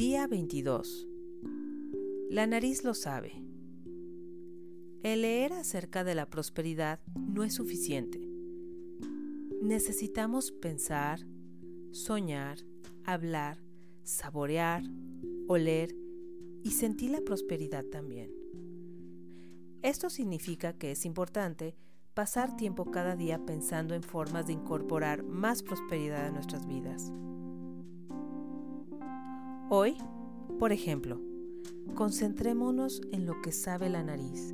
22. La nariz lo sabe. El leer acerca de la prosperidad no es suficiente. Necesitamos pensar, soñar, hablar, saborear, oler y sentir la prosperidad también. Esto significa que es importante pasar tiempo cada día pensando en formas de incorporar más prosperidad a nuestras vidas. Hoy, por ejemplo, concentrémonos en lo que sabe la nariz.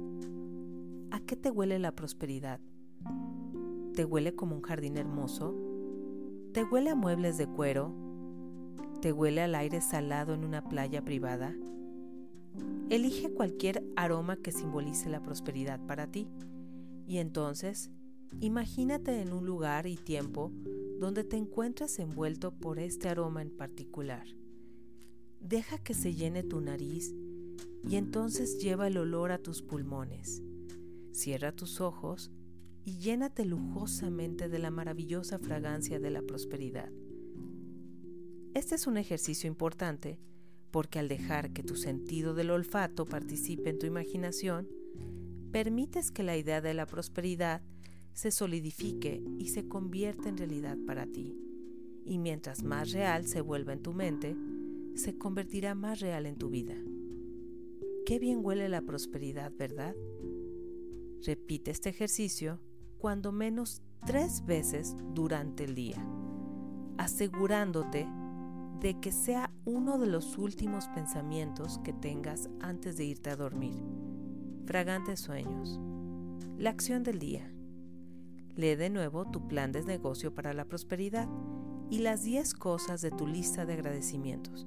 ¿A qué te huele la prosperidad? ¿Te huele como un jardín hermoso? ¿Te huele a muebles de cuero? ¿Te huele al aire salado en una playa privada? Elige cualquier aroma que simbolice la prosperidad para ti y entonces imagínate en un lugar y tiempo donde te encuentras envuelto por este aroma en particular. Deja que se llene tu nariz y entonces lleva el olor a tus pulmones. Cierra tus ojos y llénate lujosamente de la maravillosa fragancia de la prosperidad. Este es un ejercicio importante porque al dejar que tu sentido del olfato participe en tu imaginación, permites que la idea de la prosperidad se solidifique y se convierta en realidad para ti. Y mientras más real se vuelva en tu mente, se convertirá más real en tu vida. Qué bien huele la prosperidad, ¿verdad? Repite este ejercicio cuando menos tres veces durante el día, asegurándote de que sea uno de los últimos pensamientos que tengas antes de irte a dormir. Fragantes sueños. La acción del día. Lee de nuevo tu plan de negocio para la prosperidad y las 10 cosas de tu lista de agradecimientos.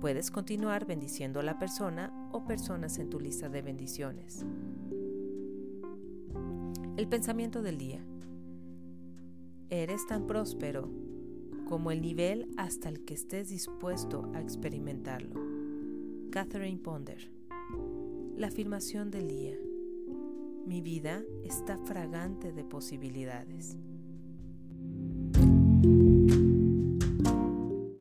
Puedes continuar bendiciendo a la persona o personas en tu lista de bendiciones. El pensamiento del día. Eres tan próspero como el nivel hasta el que estés dispuesto a experimentarlo. Catherine Ponder. La afirmación del día. Mi vida está fragante de posibilidades.